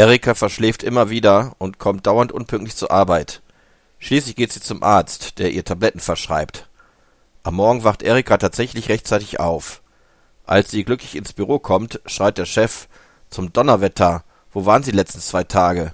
Erika verschläft immer wieder und kommt dauernd unpünktlich zur Arbeit. Schließlich geht sie zum Arzt, der ihr Tabletten verschreibt. Am Morgen wacht Erika tatsächlich rechtzeitig auf. Als sie glücklich ins Büro kommt, schreit der Chef Zum Donnerwetter, wo waren Sie letzten zwei Tage?